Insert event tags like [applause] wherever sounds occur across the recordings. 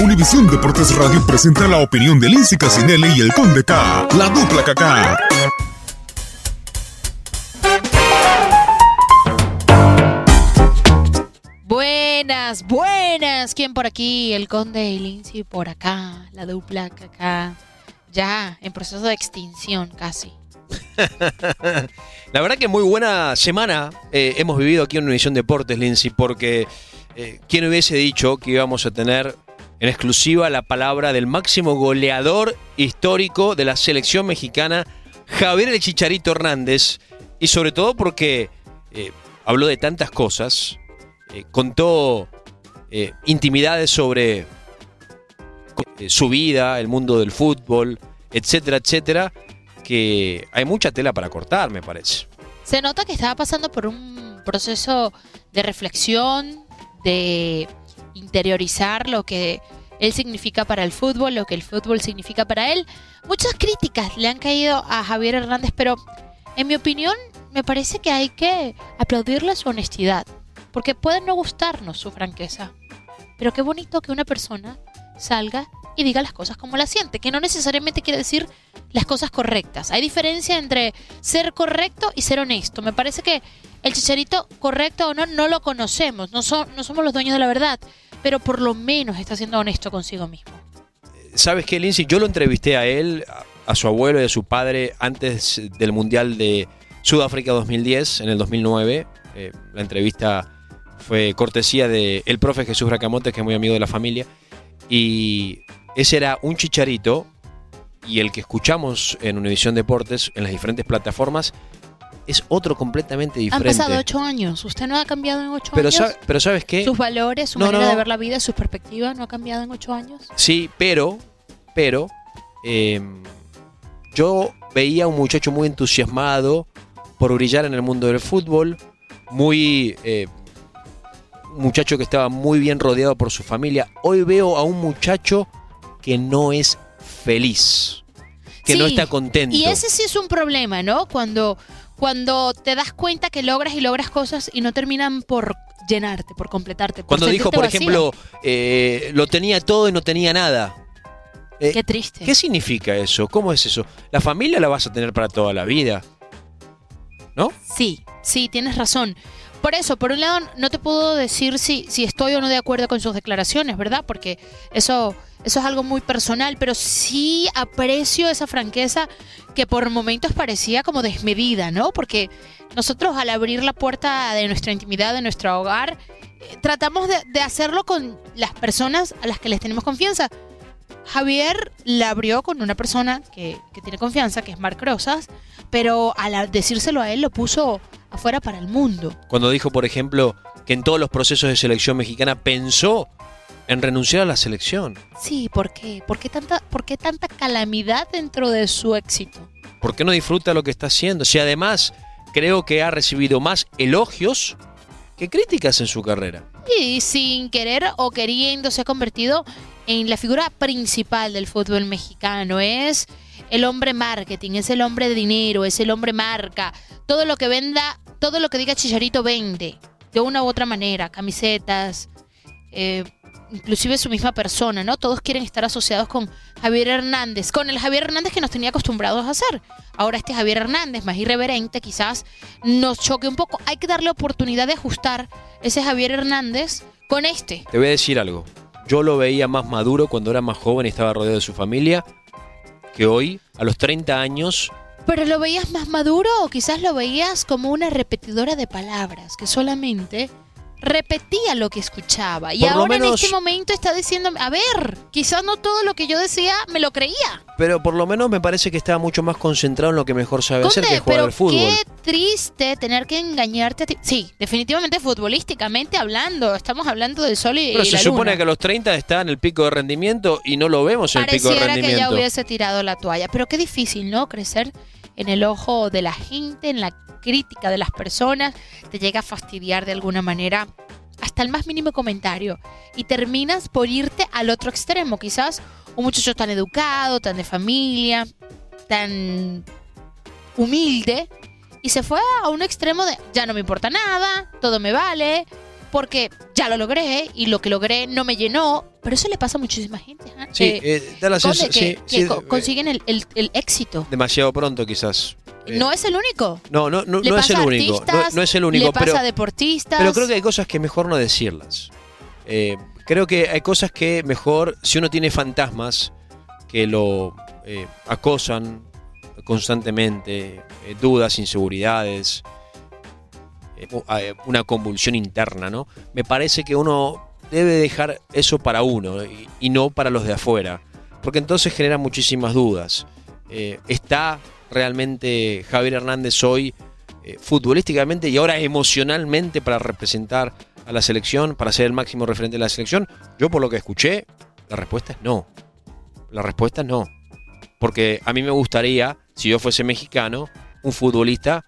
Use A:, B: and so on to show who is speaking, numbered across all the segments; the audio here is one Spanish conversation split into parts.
A: Univisión Deportes Radio presenta la opinión de Lindsay Casinelli y el Conde K, la dupla KK.
B: Buenas, buenas. ¿Quién por aquí? El conde y Lindsay por acá. La dupla acá. Ya, en proceso de extinción casi. [laughs]
C: La verdad que muy buena semana eh, hemos vivido aquí en Univisión Deportes, Lindsay, porque eh, ¿quién hubiese dicho que íbamos a tener en exclusiva la palabra del máximo goleador histórico de la selección mexicana, Javier el Chicharito Hernández? Y sobre todo porque eh, habló de tantas cosas, eh, contó eh, intimidades sobre su vida, el mundo del fútbol, etcétera, etcétera, que hay mucha tela para cortar, me parece.
B: Se nota que estaba pasando por un proceso de reflexión, de interiorizar lo que él significa para el fútbol, lo que el fútbol significa para él. Muchas críticas le han caído a Javier Hernández, pero en mi opinión me parece que hay que aplaudirle su honestidad, porque puede no gustarnos su franqueza, pero qué bonito que una persona salga y diga las cosas como las siente, que no necesariamente quiere decir las cosas correctas. Hay diferencia entre ser correcto y ser honesto. Me parece que el chicharito correcto o no no lo conocemos, no, son, no somos los dueños de la verdad, pero por lo menos está siendo honesto consigo mismo.
C: ¿Sabes qué, Lindsay? Yo lo entrevisté a él, a- su abuelo y a su padre antes del Mundial de Sudáfrica 2010, en el 2009. Eh, la entrevista fue cortesía de profe Jesús Bracamontes, que es muy amigo de la familia. Y ese era un chicharito y el que escuchamos en Univisión Deportes, en las diferentes plataformas, es otro completamente
B: Han
C: diferente.
B: pasado ocho años. ¿Usted no ha cambiado en ocho
C: pero,
B: años?
C: sa- pero ¿sabes qué?
B: Sus valores, su
C: No,
B: manera
C: no.
B: de ver la vida, su perspectiva no ha cambiado en ocho años.
C: Sí, pero, pero, eh, yo veía a un muchacho muy entusiasmado por brillar en el mundo del fútbol, muy, eh, un muchacho que estaba muy bien rodeado por su familia. Hoy veo a un muchacho que no es feliz, que no está contento.
B: Y ese sí es un problema, ¿no? Cuando, cuando te das cuenta que logras y logras cosas y no terminan por llenarte, por completarte. por
C: Cuando dijo, por
B: vacío.
C: ejemplo, eh, lo tenía todo y no tenía nada. Eh,
B: Qué triste.
C: ¿Qué significa eso? ¿Cómo es eso? La familia la vas a tener para toda la vida. ¿No?
B: Sí, sí, tienes razón. Por eso, por un lado, no te puedo decir si, si estoy o no de acuerdo con sus declaraciones, ¿verdad? Porque eso, eso es algo muy personal, pero sí aprecio esa franqueza que por momentos parecía como desmedida, ¿no? Porque nosotros al abrir la puerta de nuestra intimidad, de nuestro hogar, eh, tratamos de, de hacerlo con las personas a las que les tenemos confianza. Javier la abrió con una persona que, que tiene confianza, que es Marc Rosas, pero al decírselo a él lo puso afuera para el mundo.
C: Cuando dijo, por ejemplo, que en todos los procesos de selección mexicana pensó en renunciar a la selección.
B: Sí, ¿por qué? ¿Por qué tanta, por qué tanta calamidad dentro de su éxito?
C: ¿Por qué no disfruta lo que está haciendo? Si además creo que ha recibido más elogios que críticas en su carrera.
B: Y sin querer o queriendo se ha convertido en la figura principal del fútbol mexicano. Es el hombre marketing, es el hombre de dinero, es el hombre marca. Todo lo que venda, todo lo que diga Chicharito vende. De una u otra manera. Camisetas, eh, inclusive su misma persona, ¿no? Todos quieren estar asociados con Javier Hernández, con el Javier Hernández que nos tenía acostumbrados a hacer. Ahora este Javier Hernández, más irreverente, quizás nos choque un poco. Hay que darle oportunidad de ajustar ese Javier Hernández con este.
C: Te voy a decir algo. Yo lo veía más maduro cuando era más joven y estaba rodeado de su familia que hoy, a los 30 años,
B: Pero lo veías más maduro o quizás lo veías como una repetidora de palabras que solamente repetía lo que escuchaba. Y
C: Por
B: ahora en este momento está diciendo, a ver, quizás no todo lo que yo decía me lo creía.
C: pero por lo menos me parece que estaba mucho más concentrado en lo que mejor sabe hacer, que jugar
B: pero
C: al fútbol.
B: qué triste tener que engañarte a ti. Sí, definitivamente futbolísticamente hablando, estamos hablando del sol y,
C: Pero
B: y
C: se
B: la
C: supone
B: luna.
C: que a los 30 está en el pico de rendimiento y no lo vemos en el pico de
B: Pareciera que ya
C: rendimiento.
B: hubiese tirado la toalla. Pero qué difícil, ¿no? Crecer en el ojo de la gente, en la crítica de las personas. Te llega a fastidiar de alguna manera hasta el más mínimo comentario. Y terminas por irte al otro extremo. Quizás un muchacho tan educado, tan de familia, tan humilde. Y se fue a un extremo de ya no me importa nada, todo me vale, porque ya lo logré y lo que logré no me llenó. Pero eso le pasa a muchísima gente. ¿ah?
C: Sí,
B: Eh,
C: eh, da la
B: Conde,
C: sensación-
B: que,
C: sí,
B: que
C: sí,
B: co-
C: eh,
B: consiguen el, el- el éxito.
C: demasiado pronto quizás. Eh,
B: No es el único.
C: no, no, no, no es el único. No,
B: artistas,
C: no es el único,
B: le pasa
C: pero,
B: a deportistas.
C: pero creo que hay cosas que mejor no decirlas. Eh, creo que hay cosas que mejor, si uno tiene fantasmas que lo eh, acosan constantemente, dudas, inseguridades, una convulsión interna, ¿no? Me parece que uno debe dejar eso para uno y, no para los de afuera, porque entonces genera muchísimas dudas. Eh, ¿Está realmente Javier Hernández hoy eh, futbolísticamente y ahora emocionalmente para representar a la selección, para ser el máximo referente de la selección? Yo por lo que escuché, la respuesta es no. La respuesta es no. Porque a mí me gustaría, si yo fuese mexicano, un futbolista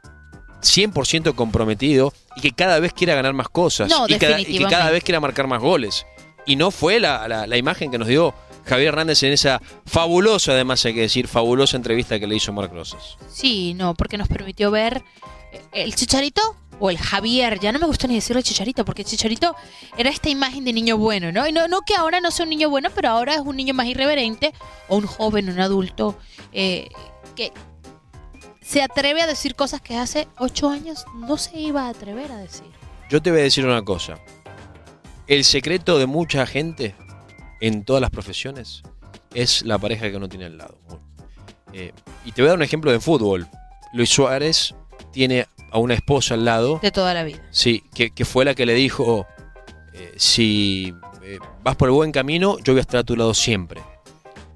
C: 100% comprometido y que cada vez quiera ganar más cosas
B: No,
C: y, cada, y que cada vez quiera marcar más goles. Y no fue la, la- la imagen que nos dio Javier Hernández en esa fabulosa, además hay que decir, fabulosa entrevista que le hizo Marc Rosas.
B: Sí, no, porque nos permitió ver eh, el Chicharito o el Javier. Ya no me gusta ni decirlo Chicharito, porque el Chicharito era esta imagen de niño bueno, ¿no? Y no, no que ahora no sea un niño bueno, pero ahora es un niño más irreverente o un joven, un adulto eh, que se atreve a decir cosas que hace ocho años no se iba a atrever a decir.
C: Yo te voy a decir una cosa. El secreto de mucha gente en todas las profesiones es la pareja que uno tiene al lado. Eh, y te voy a dar un ejemplo de fútbol. Luis Suárez tiene a una esposa al lado.
B: De toda la vida.
C: Sí, que, que fue la que le dijo, eh, si eh, vas por el buen camino, yo voy a estar a tu lado siempre.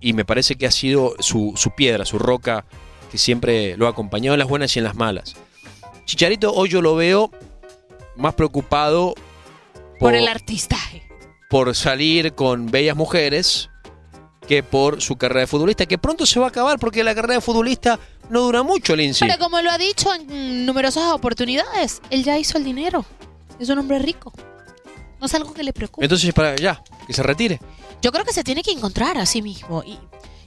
C: Y me parece que ha sido su, su piedra, su roca, que siempre lo ha acompañado en las buenas y en las malas. Chicharito hoy yo lo veo más preocupado
B: Por el artistaje.
C: por salir con bellas mujeres que por su carrera de futbolista, que pronto se va a acabar porque la carrera de futbolista no dura mucho, Lindsay.
B: Pero como lo ha dicho en numerosas oportunidades, él ya hizo el dinero. Es un hombre rico. No es algo que le preocupe.
C: Entonces, para ya, que se retire.
B: Yo creo que se tiene que encontrar a sí mismo. Y,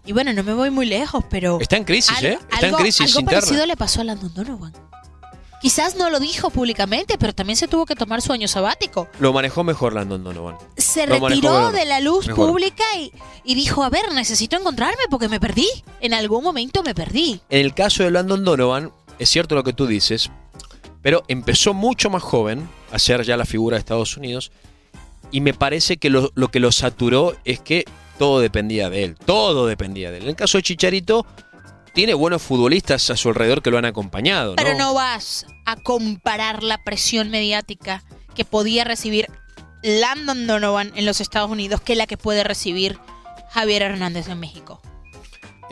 B: y bueno, no me voy muy lejos, pero...
C: Está en crisis,
B: Al-
C: ¿eh? Está
B: algo,
C: en crisis
B: algo
C: interna.
B: parecido le pasó a Landon Donovan. Quizás no lo dijo públicamente, pero también se tuvo que tomar su año sabático.
C: Lo manejó mejor Landon Donovan.
B: Se
C: Lo
B: retiró de la luz
C: Mejor.
B: pública y, y dijo, a ver, necesito encontrarme porque me perdí. En algún momento me perdí.
C: En el caso de Landon Donovan, es cierto lo que tú dices, pero empezó mucho más joven a ser ya la figura de Estados Unidos y me parece que lo, lo que lo saturó es que todo dependía de él, todo dependía de él. En el caso de Chicharito, tiene buenos futbolistas a su alrededor que lo han acompañado, ¿no?
B: Pero no vas a comparar la presión mediática que podía recibir Landon Donovan en los Estados Unidos que la que puede recibir Javier Hernández en México.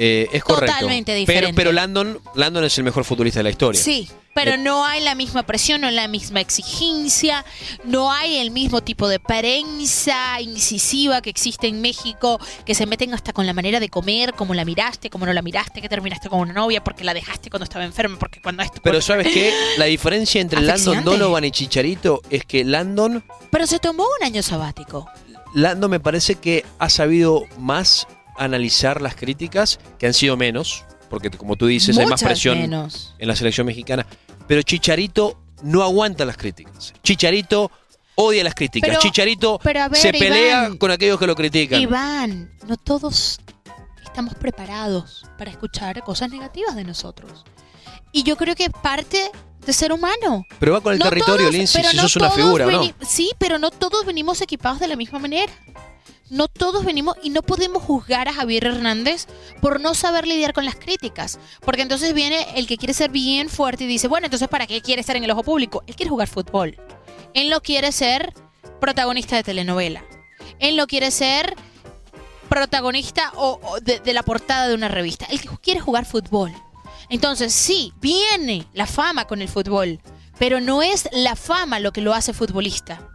C: Eh, es correcto.
B: Totalmente
C: Pero,
B: diferente.
C: pero Landon, Landon es el mejor futbolista de la historia.
B: Sí, pero
C: Eh,
B: no hay la misma presión, no hay la misma exigencia, no hay el mismo tipo de prensa incisiva que existe en México, que se meten hasta con la manera de comer, cómo la miraste, cómo no la miraste, que terminaste con una novia, porque la dejaste cuando estaba enferma, porque cuando esto...
C: Pero ¿sabes qué? [laughs] La diferencia entre Landon. Donovan y Chicharito es que Landon,
B: Pero se tomó un año sabático.
C: Landon me parece que ha sabido más analizar las críticas, que han sido menos, porque como tú dices, hay más presión
B: menos.
C: en la selección mexicana. Pero Chicharito no aguanta las críticas. Chicharito odia las críticas.
B: Pero-
C: Chicharito
B: pero a ver,
C: se pelea
B: Iván.
C: con aquellos que lo critican.
B: Iván, no todos estamos preparados para escuchar cosas negativas de nosotros. Y yo creo que es parte de ser humano.
C: Pero va con el
B: No
C: territorio, Lindsay, si
B: no
C: sos una figura, ¿o ¿no?
B: Sí, pero no todos venimos equipados de la misma manera. No todos venimos y no podemos juzgar a Javier Hernández por no saber lidiar con las críticas. Porque entonces viene el que quiere ser bien fuerte y dice, bueno, entonces ¿para qué quiere estar en el ojo público? Él quiere jugar fútbol. Él no quiere ser protagonista de telenovela. Él no quiere ser protagonista o, de, de la portada de una revista. Él quiere jugar fútbol. Entonces, sí, viene la fama con el fútbol, pero no es la fama lo que lo hace futbolista.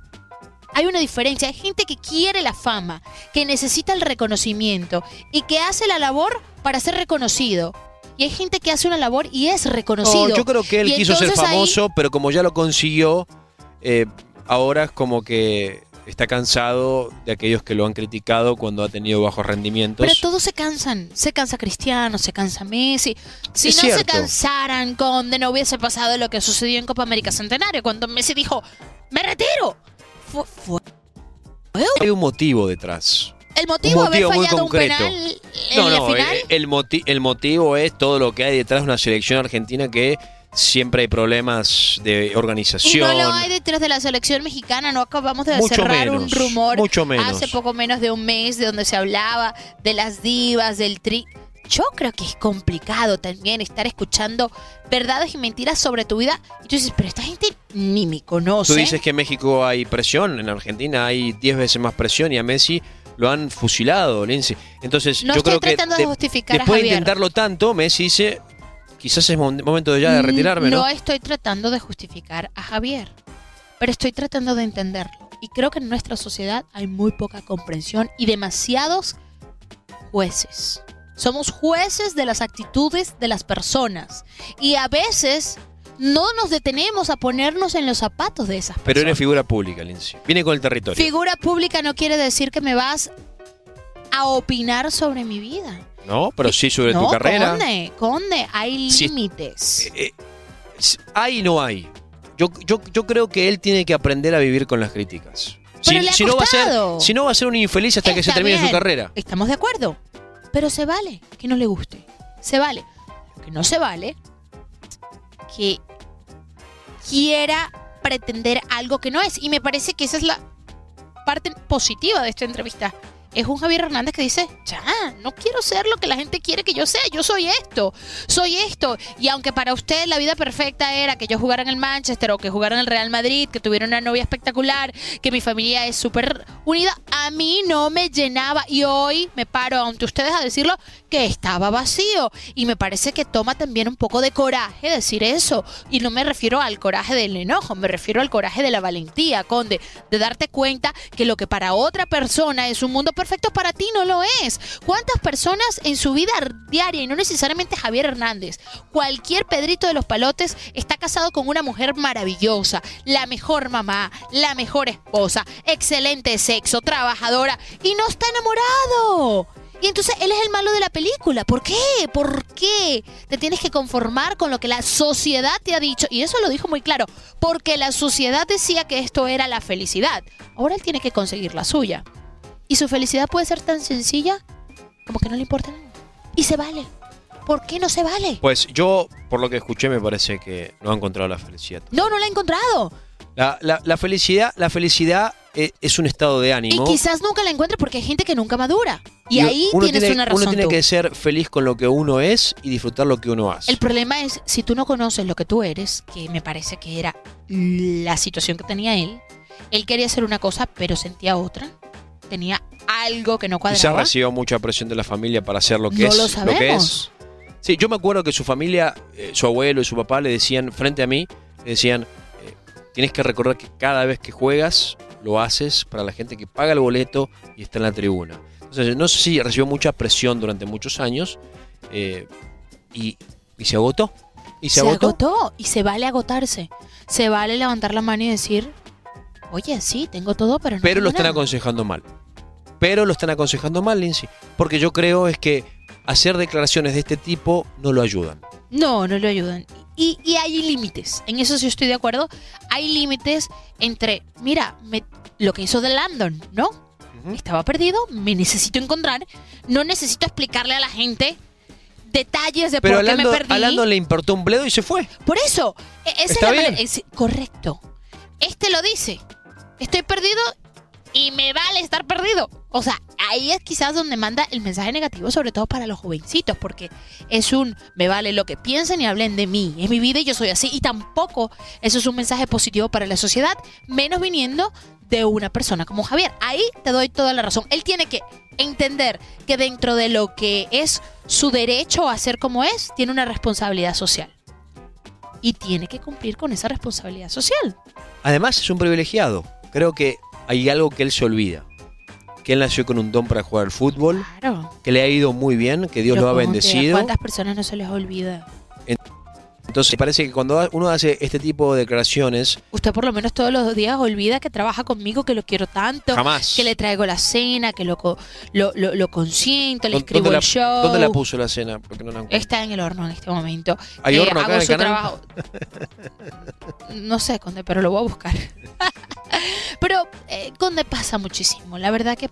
B: Hay una diferencia. Hay gente que quiere la fama, que necesita el reconocimiento y que hace la labor para ser reconocido. Y hay gente que hace una labor y es reconocido.
C: No, yo creo que él
B: Y
C: quiso ser
B: ahí-
C: famoso, pero como ya lo consiguió, eh, ahora es como que está cansado de aquellos que lo han criticado cuando ha tenido bajos rendimientos.
B: Pero todos se cansan. Se cansa Cristiano, se cansa Messi. Si
C: Es
B: no se cansaran, Conde, no hubiese pasado lo que sucedió en Copa América Centenario, cuando Messi dijo, ¡me retiro! Fue, fue-
C: Hay un motivo detrás.
B: el motivo
C: un
B: de haber
C: motivo muy
B: fallado un
C: concreto.
B: penal en
C: No,
B: la
C: no,
B: final.
C: eh, el, moti- el motivo es todo lo que hay detrás de una selección argentina que siempre hay problemas de
B: y
C: organización.
B: no lo hay detrás de la selección mexicana, no acabamos de
C: Mucho
B: cerrar un
C: menos,
B: rumor
C: mucho menos.
B: hace poco menos de un mes de donde se hablaba de las divas, del tri. Yo creo que es complicado también estar escuchando verdades y mentiras sobre tu vida. Y tú dices, pero esta gente ni me conoce.
C: Tú dices que en México hay presión, en Argentina hay 10 veces más presión y a Messi lo han fusilado, Lindsay. Entonces,
B: No
C: yo
B: estoy
C: creo que
B: tratando de
C: de-
B: justificar a
C: después de
B: Javier.
C: intentarlo tanto, Messi dice, quizás es momento ya de
B: Mm,
C: retirarme, ¿no?
B: No estoy tratando de justificar a Javier, pero estoy tratando de entenderlo. Y creo que en nuestra sociedad hay muy poca comprensión y demasiados jueces. Somos jueces de las actitudes de las personas. Y a veces no nos detenemos a ponernos en los zapatos de esas
C: Pero
B: personas.
C: eres figura pública, Lindsay. Viene con el territorio.
B: Figura pública no quiere decir que me vas a opinar sobre mi vida.
C: no, pero sí sobre
B: no,
C: tu carrera.
B: Conde, conde, hay
C: Sí.
B: límites.
C: Eh, s- hay y no hay. Yo, yo, yo creo que él tiene que aprender a vivir con las críticas.
B: Pero le ha
C: no va a ser, si no va a ser un infeliz hasta que se termine su carrera.
B: Estamos de acuerdo. Pero se vale que no le guste. Se vale. Lo que no se vale que quiera pretender algo que no es. Y me parece que esa es la parte positiva de esta entrevista. Es un Javier Hernández que dice, ya, no quiero ser lo que la gente quiere que yo sea, yo soy esto, soy esto. Y aunque para usted la vida perfecta era que yo jugara en el Manchester o que jugara en el Real Madrid, que tuviera una novia espectacular, que mi familia es súper unida, a mí no me llenaba. Y hoy me paro ante ustedes a decirlo que estaba vacío. Y me parece que toma también un poco de coraje decir eso. Y no me refiero al coraje del enojo, me refiero al coraje de la valentía, Conde, de darte cuenta que lo que para otra persona es un mundo perfecto, para ti no lo es. ¿Cuántas personas en su vida diaria, y no necesariamente Javier Hernández, cualquier Pedrito de los Palotes está casado con una mujer maravillosa, la mejor mamá, la mejor esposa, excelente sexo, trabajadora, y no está enamorado? Y entonces él es el malo de la película. ¿Por qué? ¿Por qué? Te tienes que conformar con lo que la sociedad te ha dicho. Y eso lo dijo muy claro. Porque la sociedad decía que esto era la felicidad. Ahora él tiene que conseguir la suya. Y su felicidad puede ser tan sencilla como que no le importa nada. Y se vale. ¿Por qué no se vale?
C: Pues yo, por lo que escuché, me parece que no ha encontrado la felicidad.
B: No, no la ha encontrado.
C: La, la- la felicidad, la felicidad eh, es un estado de ánimo.
B: Y quizás nunca la encuentre porque hay gente que nunca madura. Y, ahí tienes
C: tiene,
B: una razón.
C: Uno tiene
B: tú.
C: que ser feliz con lo que uno es y disfrutar lo que uno hace.
B: El problema es, si tú no conoces lo que tú eres, que me parece que era la situación que tenía él, él quería hacer una cosa, pero sentía otra. Tenía algo que no
C: Quizás
B: cuadraba.
C: recibió mucha presión de la familia para hacer lo que
B: No
C: es.
B: lo
C: que
B: sabemos.
C: es. Sí, yo me acuerdo que su familia, eh, su abuelo y su papá le decían, frente a mí, le decían, eh, tienes que recordar que cada vez que juegas, lo haces para la gente que paga el boleto y está en la tribuna. Entonces, no sé si recibió mucha presión durante muchos años eh, y, y se agotó. Y se,
B: se
C: agotó.
B: agotó y se vale agotarse. Se vale levantar la mano y decir, oye, sí, tengo todo, pero no
C: Pero lo están
B: nada".
C: aconsejando mal. Pero lo están aconsejando mal, Lindsay. Porque yo creo es que hacer declaraciones de este tipo no lo ayudan.
B: No, no lo ayudan. Y, y hay límites, en eso sí estoy de acuerdo. Hay límites entre, mira, me- lo que hizo de Landon, ¿no? Estaba perdido, me necesito encontrar, no necesito explicarle a la gente detalles de
C: Pero
B: por qué me perdí.
C: a le importó un bledo y se fue.
B: Por eso, e- esa es la
C: bien.
B: manera- es- correcto. Este lo dice. Estoy perdido y me vale estar perdido. O sea, ahí es quizás donde manda el mensaje negativo, sobre todo para los jovencitos, porque es un me vale lo que piensen y hablen de mí. Es mi vida y yo soy así. Y tampoco eso es un mensaje positivo para la sociedad, menos viniendo de una persona como Javier. Ahí te doy toda la razón. Él tiene que entender que dentro de lo que es su derecho a ser como es, tiene una responsabilidad social. Y tiene que cumplir con esa responsabilidad social.
C: Además es un privilegiado. Creo que hay algo que él se olvida. Que él nació con un don para jugar al fútbol.
B: Claro.
C: Que le ha ido muy bien. Que Dios
B: Pero
C: lo ha
B: ¿cómo te-
C: bendecido.
B: ¿Cuántas personas no se les olvida?
C: Entonces parece que cuando uno hace este tipo de declaraciones,
B: Usted por lo menos todos los días olvida que trabaja conmigo, que lo quiero tanto,
C: Jamás.
B: que le traigo la cena, que lo, lo, lo, lo consiento, le
C: ¿dó-
B: escribo
C: ¿dónde,
B: el
C: la,
B: show.
C: dónde la puso la cena? Porque no la encuentro.
B: Está en el horno en este momento.
C: ¿Hay
B: Eh,
C: horno acá
B: hago
C: en el
B: su
C: canal?
B: trabajo. [laughs] No sé, Conde, pero lo voy a buscar. [laughs] [laughs] pero eh, Conde pasa muchísimo. La verdad que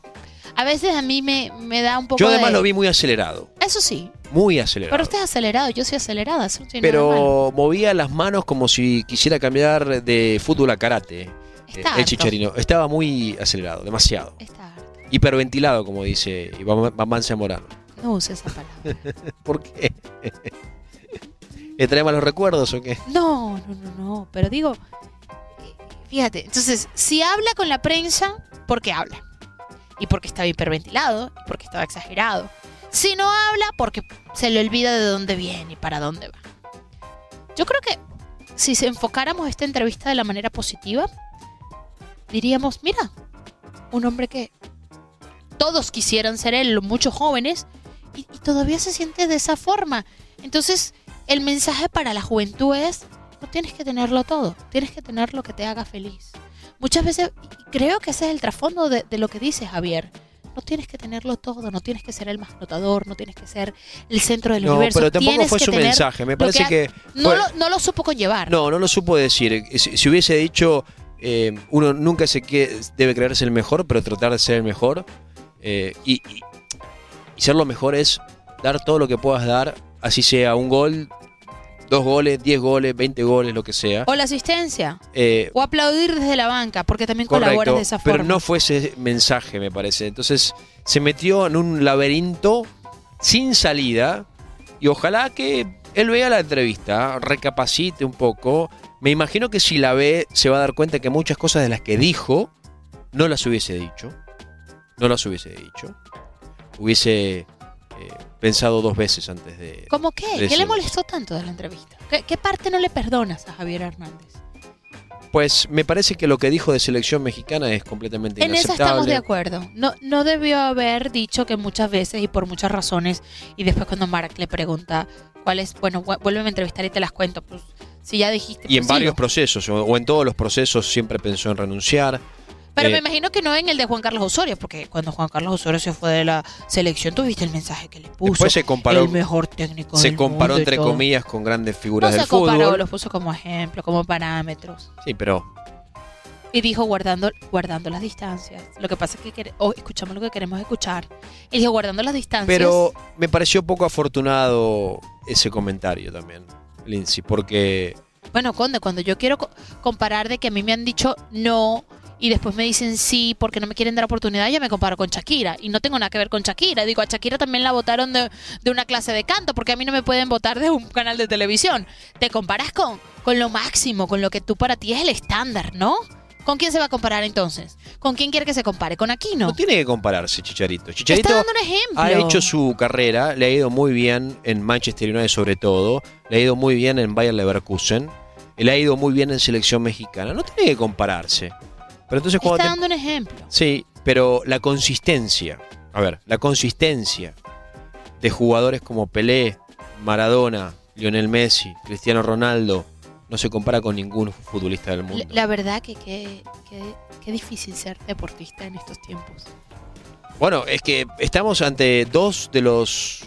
B: a veces a mí me, me da un poco
C: Yo además
B: de...
C: lo vi muy acelerado.
B: Eso sí.
C: Muy acelerado.
B: Pero usted es acelerado, yo soy acelerada. Eso no tiene nada de malo.
C: Pero movía las manos como si quisiera cambiar de fútbol a karate.
B: Está
C: Eh, el
B: harto.
C: chicharino. Estaba muy acelerado, demasiado.
B: Está harto.
C: Hiperventilado, como dice Iván Iván Zamorano.
B: No use esa palabra. [laughs]
C: ¿Por qué? ¿Le trae malos recuerdos o qué?
B: No, no, no, no. Pero digo, fíjate, entonces, si habla con la prensa, porque habla. Y porque estaba hiperventilado, y porque estaba exagerado. Si no habla, porque se le olvida de dónde viene y para dónde va. Yo creo que si se enfocáramos esta entrevista de la manera positiva, diríamos, mira, un hombre que todos quisieran ser él, muchos jóvenes, y todavía se siente de esa forma. Entonces, el mensaje para la juventud es, no tienes que tenerlo todo, tienes que tener lo que te haga feliz. Muchas veces, y creo que ese es el trasfondo de, de lo que dice Javier. No tienes que tenerlo todo, no tienes que ser el más notador, no tienes que ser el centro del
C: No,
B: universo.
C: pero tampoco
B: tienes
C: fue
B: que
C: su
B: tener
C: mensaje. Me parece que
B: No, lo, no lo supo conllevar.
C: No, no lo supo decir. Si, si hubiese dicho, eh, uno nunca se que debe creerse el mejor, pero tratar de ser el mejor. eh, y, y- y ser lo mejor es dar todo lo que puedas dar, así sea un gol, dos goles, diez goles, veinte goles, lo que sea.
B: O la asistencia.
C: Eh,
B: O aplaudir desde la banca, porque también colaboras
C: correcto,
B: de esa forma.
C: pero no fue ese mensaje, me parece. Entonces se metió en un laberinto sin salida y ojalá que él vea la entrevista, recapacite un poco. Me imagino que si la ve se va a dar cuenta que muchas cosas de las que dijo no las hubiese dicho. No las hubiese dicho. Hubiese eh, pensado dos veces antes de...
B: ¿Cómo qué?
C: de
B: ¿Qué le molestó tanto de la entrevista? ¿Qué, qué parte no le perdonas a Javier Hernández?
C: Pues me parece que lo que dijo de selección mexicana es completamente
B: En eso
C: inaceptable.
B: estamos de acuerdo. No, no debió haber dicho que muchas veces y por muchas razones, y después cuando Mark le pregunta cuál es, bueno, vu- vuélveme a entrevistar y te las cuento. Pues si ya dijiste.
C: Y en
B: pues,
C: varios procesos, o, o en todos los procesos, siempre pensó en renunciar.
B: Pero
C: Eh,
B: me imagino que no en el de Juan Carlos Osorio, porque cuando Juan Carlos Osorio se fue de la selección, tuviste el mensaje que le puso.
C: Después se comparó-
B: El mejor técnico
C: se
B: del
C: comparó
B: mundo
C: entre
B: todo.
C: comillas con grandes
B: No
C: figuras
B: se
C: del
B: comparó,
C: fútbol.
B: los puso como ejemplo, como parámetros.
C: Sí, pero
B: Y dijo guardando, guardando las distancias. Lo que pasa es que oh, escuchamos lo que queremos escuchar. Y dijo guardando las distancias.
C: pero me pareció poco afortunado ese comentario también, Lindsay, porque
B: Bueno, Conde, cuando yo quiero co- comparar de que a mí me han dicho no y después me dicen sí porque no me quieren dar oportunidad, yo me comparo con Shakira. Y no tengo nada que ver con Shakira. Digo, a Shakira también la votaron de, de una clase de canto porque a mí no me pueden votar de un canal de televisión. Te comparas con, con lo máximo, con lo que tú para ti es el estándar, ¿no? ¿Con quién se va a comparar entonces? ¿Con quién quiere que se compare? ¿Con Aquino?
C: No tiene que compararse, Chicharito. Chicharito
B: Está dando un ejemplo.
C: ha hecho su carrera, le ha ido muy bien en Manchester United sobre todo, le ha ido muy bien en Bayer Leverkusen, le ha ido muy bien en selección mexicana. No tiene que compararse. Pero entonces cuando
B: Está
C: te-
B: dando un ejemplo.
C: Sí, pero la consistencia, a ver, la consistencia de jugadores como Pelé, Maradona, Lionel Messi, Cristiano Ronaldo, no se compara con ningún futbolista del mundo.
B: la verdad que qué difícil ser deportista en estos tiempos.
C: Bueno, es que estamos ante dos de los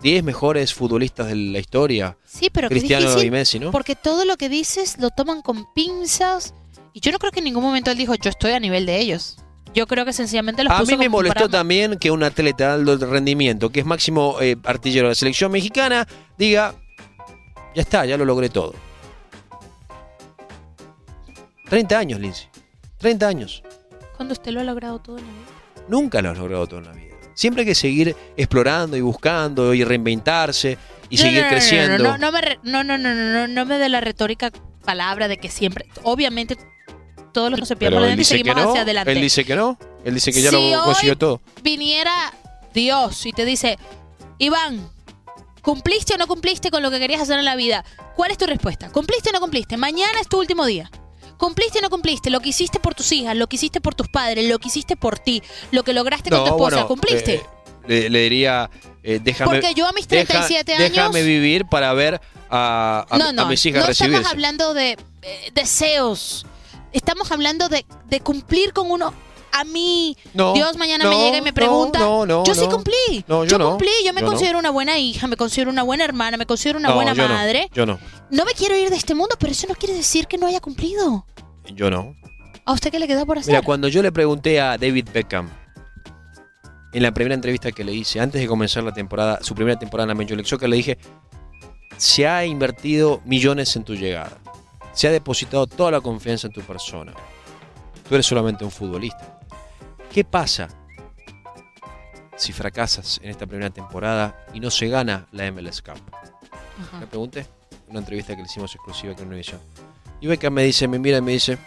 C: 10 mejores futbolistas de la historia.
B: Sí, pero
C: Cristiano
B: difícil,
C: y Messi, ¿no?
B: Porque todo lo que dices lo toman con pinzas. Y yo no creo que en ningún momento él dijo, yo estoy a nivel de ellos. Yo creo que sencillamente los
C: A
B: puso
C: mí me
B: como
C: molestó también que un atleta de alto rendimiento, que es máximo eh, artillero de la selección mexicana, diga, ya está, ya lo logré todo. 30 años, Lindsay. 30 años.
B: Cuando usted lo ha logrado todo en la vida.
C: Nunca lo has logrado todo en la vida. Siempre hay que seguir explorando y buscando y reinventarse y
B: No,
C: seguir
B: no, no, no,
C: creciendo.
B: No, no, no, me re- no, no, no, no, no, no me dé la retórica palabra de que siempre, obviamente, todos los que se pierden por delante seguimos
C: no.
B: hacia adelante.
C: Él dice que no. Él dice que ya
B: Si
C: lo consiguió todo.
B: Viniera Dios y te dice, Iván, ¿cumpliste o no cumpliste con lo que querías hacer en la vida? ¿Cuál es tu respuesta? ¿Cumpliste o no cumpliste? Mañana es tu último día. ¿Cumpliste o no cumpliste? Lo que hiciste por tus hijas, lo que hiciste por tus padres, lo que hiciste por ti, lo que lograste con tu esposa,
C: bueno,
B: ¿cumpliste?
C: eh, le, le diría, eh, déjame.
B: Porque yo a mis
C: deja-
B: 37 años-
C: Déjame vivir para ver a, a-
B: no, no,
C: a mis hijas
B: no
C: recibirse.
B: estamos hablando de eh, deseos. Estamos hablando de, de cumplir con uno. A mí,
C: No,
B: Dios mañana me llega y me pregunta.
C: no, no,
B: yo sí cumplí.
C: No, yo no,
B: cumplí. Yo me
C: yo no.
B: considero una buena hija, me considero una buena hermana, me considero una
C: No,
B: buena
C: yo no,
B: madre.
C: yo no.
B: No me quiero ir de este mundo, pero eso no quiere decir que no haya cumplido.
C: Yo no.
B: ¿A usted qué le queda por hacer?
C: Mira, cuando yo le pregunté a David Beckham en la primera entrevista que le hice, antes de comenzar la temporada, su primera temporada en la Major League Soccer, le dije, se ha invertido millones en tu llegada. Se ha depositado toda la confianza en tu persona. Tú eres solamente un futbolista. ¿Qué pasa si fracasas en esta primera temporada y no se gana la MLS Cup?
B: Ajá.
C: Le pregunté en una entrevista que le hicimos exclusiva con Univision. Y Beckham me dice, me mira y me dice,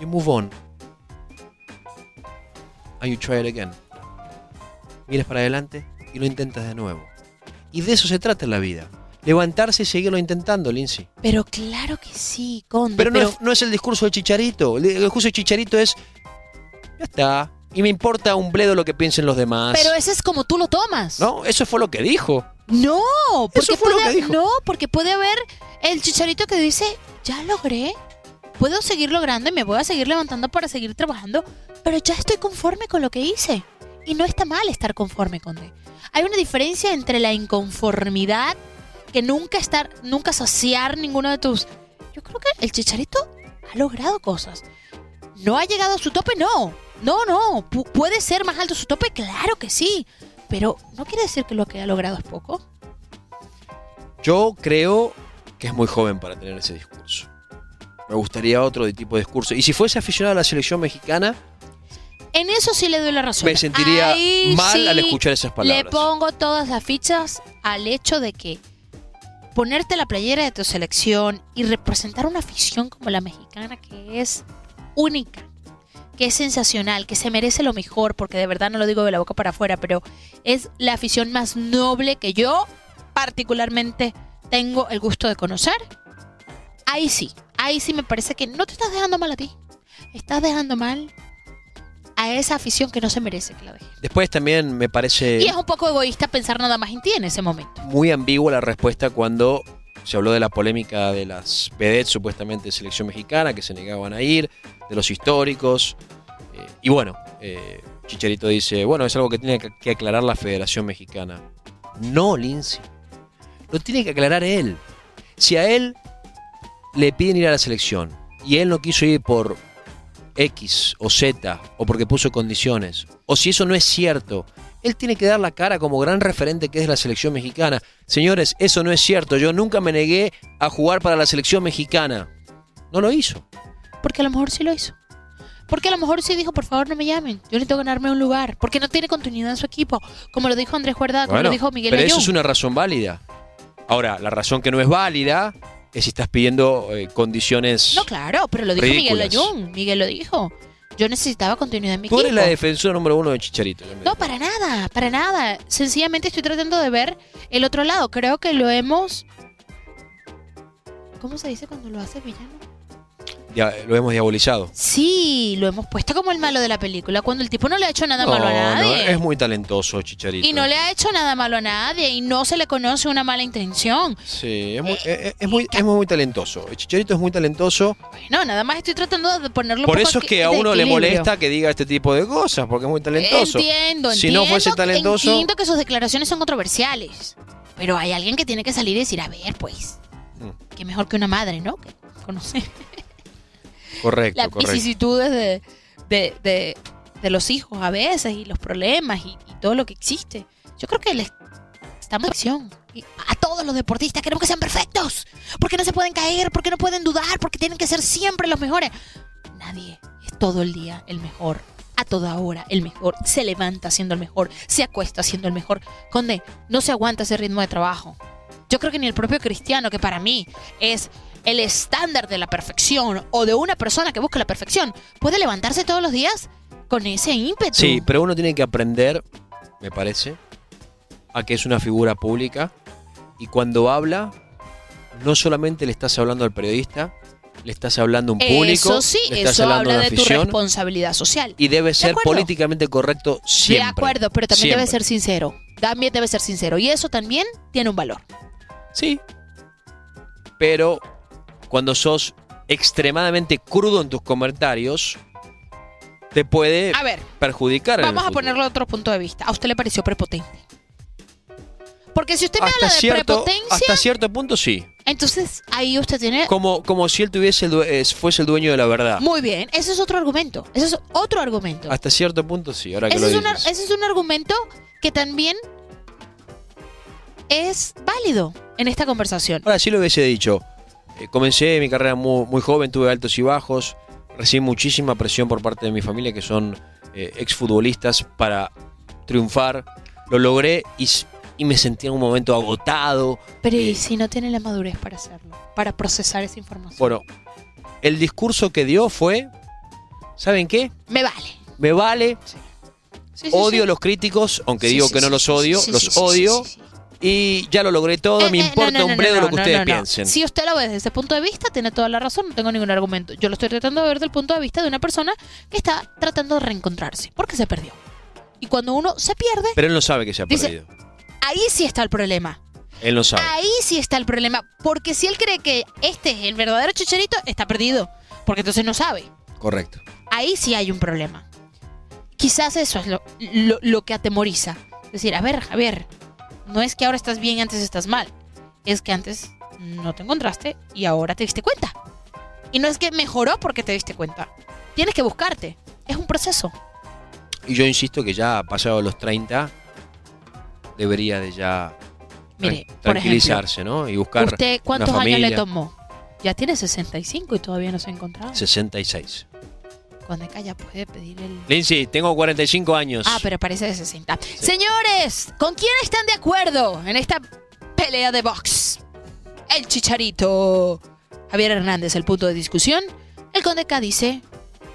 C: You move on. And you try it again. Miras para adelante y lo intentas de nuevo. Y de eso se trata en la vida. Levantarse y seguirlo intentando, Lindsay.
B: Pero claro que sí, Conde.
C: Pero no, es, no es el discurso de Chicharito. El discurso de Chicharito es, ya está. Y me importa un bledo lo que piensen los demás.
B: pero ese es como tú lo tomas.
C: No, eso fue lo que dijo.
B: No, porque
C: Eso fue lo
B: puede,
C: que dijo.
B: no, porque puede haber el chicharito que dice, ya logré, puedo seguir logrando y me voy a seguir levantando para seguir trabajando, pero ya estoy conforme con lo que hice. Y no está mal estar conforme, Conde. Hay una diferencia entre la inconformidad, que nunca estar, nunca saciar ninguno de tus. Yo creo que el chicharito ha logrado cosas. ¿No ha llegado a su tope? No. No, no. Pu- ¿Puede ser más alto su tope? Claro que sí. Pero no quiere decir que lo que ha logrado es poco.
C: Yo creo que es muy joven para tener ese discurso. Me gustaría otro de tipo de discurso. Y si fuese aficionado a la selección mexicana,
B: En eso sí le doy la razón.
C: me sentiría
B: Ahí
C: mal
B: sí
C: al escuchar esas palabras.
B: Le pongo todas las fichas al hecho de que ponerte la playera de tu selección y representar una afición como la mexicana que es única, que es sensacional, que se merece lo mejor, porque de verdad no lo digo de la boca para afuera, pero es la afición más noble que yo particularmente tengo el gusto de conocer. Ahí sí, ahí sí me parece que no te estás dejando mal a ti, estás dejando mal a esa afición que no se merece que la deje.
C: Después también me parece
B: Y es un poco egoísta pensar nada más en ti en ese momento.
C: muy ambigua la respuesta cuando se habló de la polémica de las vedettes supuestamente de selección mexicana que se negaban a ir, de los históricos. Eh, y bueno, eh, Chicharito dice, bueno, es algo que tiene que- que aclarar la Federación Mexicana. No, Lindsay. Lo tiene que aclarar él. Si a él le piden ir a la selección y él no quiso ir por X o Z o porque puso condiciones, o si eso no es cierto, él tiene que dar la cara como gran referente que es la selección mexicana. Señores, eso no es cierto. Yo nunca me negué a jugar para la selección mexicana. No lo hizo.
B: Porque a lo mejor sí lo hizo. Porque a lo mejor sí dijo, por favor no me llamen, yo necesito ganarme un lugar. Porque no tiene continuidad en su equipo. Como lo dijo Andrés Guardada, como
C: Bueno,
B: lo dijo Miguel
C: pero eso es una razón válida. Ahora, la razón que no es válida es si estás pidiendo eh, condiciones.
B: No, claro, pero lo dijo Miguel. Ayun. Miguel lo dijo. Yo necesitaba continuidad en mi
C: Tú eres
B: equipo.
C: la defensora número uno de Chicharito.
B: No, para nada, para nada. Sencillamente estoy tratando de ver el otro lado. Creo que lo hemos. ¿Cómo se dice cuando lo hace villano?
C: Lo hemos diabolizado.
B: Sí, lo hemos puesto como el malo de la película. Cuando el tipo no le ha hecho nada
C: No,
B: malo a
C: no,
B: nadie.
C: es muy talentoso Chicharito.
B: y no le ha hecho nada malo a nadie. Y no se le conoce una mala intención.
C: Sí, es muy, es, es muy, es muy talentoso. El Chicharito es muy talentoso.
B: No, nada más estoy tratando de ponerlo un
C: Por
B: poco
C: eso es que a uno le molesta que diga este tipo de cosas, porque es muy talentoso.
B: Entiendo,
C: Si no fuese
B: entiendo,
C: talentoso,
B: Entiendo que sus declaraciones son controversiales. Pero hay alguien que tiene que salir y decir, a ver, pues.
C: Mm.
B: Que mejor que una madre, ¿no? Que conoce
C: correcto,
B: las
C: correcto.
B: vicisitudes de, de, de- de los hijos a veces y los problemas y, y todo lo que existe. Yo creo que les estamos acción. A todos los deportistas queremos que sean perfectos. Porque no se pueden caer, porque no pueden dudar, porque tienen que ser siempre los mejores. Nadie es todo el día el mejor. A toda hora el mejor. Se levanta siendo el mejor. Se acuesta siendo el mejor. Conde, no se aguanta ese ritmo de trabajo. Yo creo que ni el propio cristiano, que para mí es el estándar de la perfección o de una persona que busca la perfección, puede levantarse todos los días con ese ímpetu.
C: Sí, pero uno tiene que aprender, me parece, a que es una figura pública y cuando habla, no solamente le estás hablando al periodista, le estás hablando a un público,
B: Eso sí,
C: le estás
B: eso
C: hablando
B: habla de tu responsabilidad social.
C: y debe ser políticamente correcto siempre.
B: De acuerdo, pero también debe ser sincero. También debe ser sincero. Y eso también tiene un valor.
C: Sí. Pero cuando sos extremadamente crudo en tus comentarios, te puede
B: A ver,
C: perjudicar.
B: Vamos a ponerlo de otro punto de vista. ¿A usted le pareció prepotente? Porque si usted me
C: hasta
B: habla de
C: cierto,
B: prepotencia,
C: hasta cierto punto sí.
B: entonces ahí usted tiene...
C: Como, como si él tuviese el fuese el dueño de la verdad.
B: Muy bien, ese es otro argumento. Ese es otro argumento.
C: Hasta cierto punto sí, ahora que
B: Ese
C: lo
B: es, un,
C: dices.
B: ar- ese es un argumento que también es válido en esta conversación.
C: Ahora sí lo hubiese dicho. Eh, comencé mi carrera muy, muy joven, tuve altos y bajos, recibí muchísima presión por parte de mi familia, que son eh, exfutbolistas, para triunfar. Lo logré y, me sentí en un momento agotado.
B: Pero
C: Eh,
B: ¿y si no tiene la madurez para hacerlo? Para procesar esa información.
C: Bueno, el discurso que dio fue, ¿saben qué?
B: Me vale.
C: Me vale,
B: Sí, sí,
C: odio a los críticos, aunque digo que no los odio, los odio. Y ya lo logré todo,
B: Eh,
C: me
B: eh,
C: importa
B: no,
C: un bledo
B: no,
C: lo que ustedes piensen.
B: Si usted lo ve desde ese punto de vista, tiene toda la razón, no tengo ningún argumento. Yo lo estoy tratando de ver desde el punto de vista de una persona que está tratando de reencontrarse, porque se perdió. Y cuando uno se pierde,
C: Pero él no sabe que se ha
B: Dice-
C: perdido.
B: ahí sí está el problema.
C: Él no sabe.
B: Ahí sí está el problema. Porque si él cree que este es el verdadero chicharito, está perdido. Porque entonces no sabe.
C: Correcto.
B: Ahí sí hay un problema. Quizás eso es lo, lo, lo que atemoriza. Decir, a ver, Javier, no es que ahora estás bien y antes estás mal. Es que antes no te encontraste y ahora te diste cuenta. Y no es que mejoró porque te diste cuenta. Tienes que buscarte. Es un proceso.
C: Y yo insisto que ya pasado los 30 debería de ya
B: Mire,
C: tranquilizarse, ¿no? Y buscar
B: ¿Usted cuántos
C: una
B: años le tomó? Ya tiene 65 y todavía no se ha encontrado.
C: 66.
B: Cuando ya puede pedir el...
C: Lindsay, tengo 45 años.
B: Ah, pero parece de 60. Señores, ¿con quién están de acuerdo en esta pelea de box? El chicharito. Javier Hernández, el punto de discusión. El Conde K dice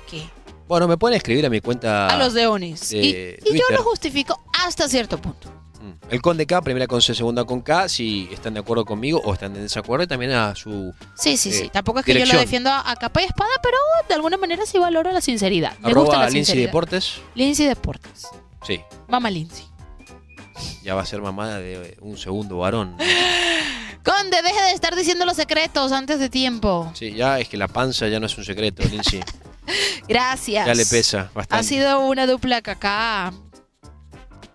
B: que
C: Bueno, me pueden escribir a mi cuenta.
B: a los leones.
C: de
B: Y, y yo lo justifico hasta cierto punto.
C: El Conde K, primera con C, segunda con K, si están de acuerdo conmigo o están en desacuerdo, y también a su
B: Sí, sí, sí.
C: Eh,
B: Tampoco es que yo lo defiendo a, capa y espada, pero de alguna manera sí valoro la sinceridad. Me gusta
C: arroba
B: la
C: Lindsay
B: sinceridad.
C: Deportes.
B: Lindsay Deportes.
C: Sí,
B: Mamá Lindsay.
C: ya va a ser mamá de un segundo varón. [laughs]
B: Conde, deje de estar diciendo los secretos antes de tiempo.
C: Sí, ya es que la panza ya no es un secreto, Lindsay. [laughs]
B: Gracias.
C: Ya le pesa bastante.
B: Ha sido una dupla que acá.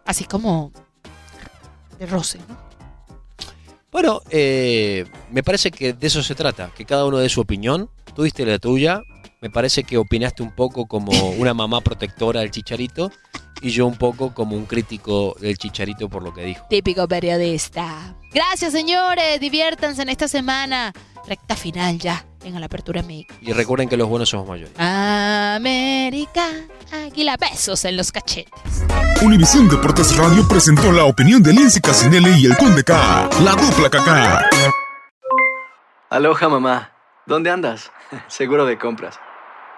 B: Así como. De roce, ¿no?
C: Bueno, eh, me parece que de eso se trata, que cada uno dé su opinión. Tú diste la tuya. Me parece que opinaste un poco como una mamá protectora del chicharito y yo un poco como un crítico del chicharito por lo que dijo.
B: Típico periodista. Gracias, señores. Diviértanse en esta semana. Recta final ya en la apertura México.
C: Y recuerden que los buenos somos mayores.
B: América. Águila, besos en los cachetes.
A: Univisión Deportes Radio presentó la opinión de Lindsay Casinelli y el Conde K, la dupla KK.
D: Aloha mamá. ¿Dónde andas? [laughs] Seguro de compras.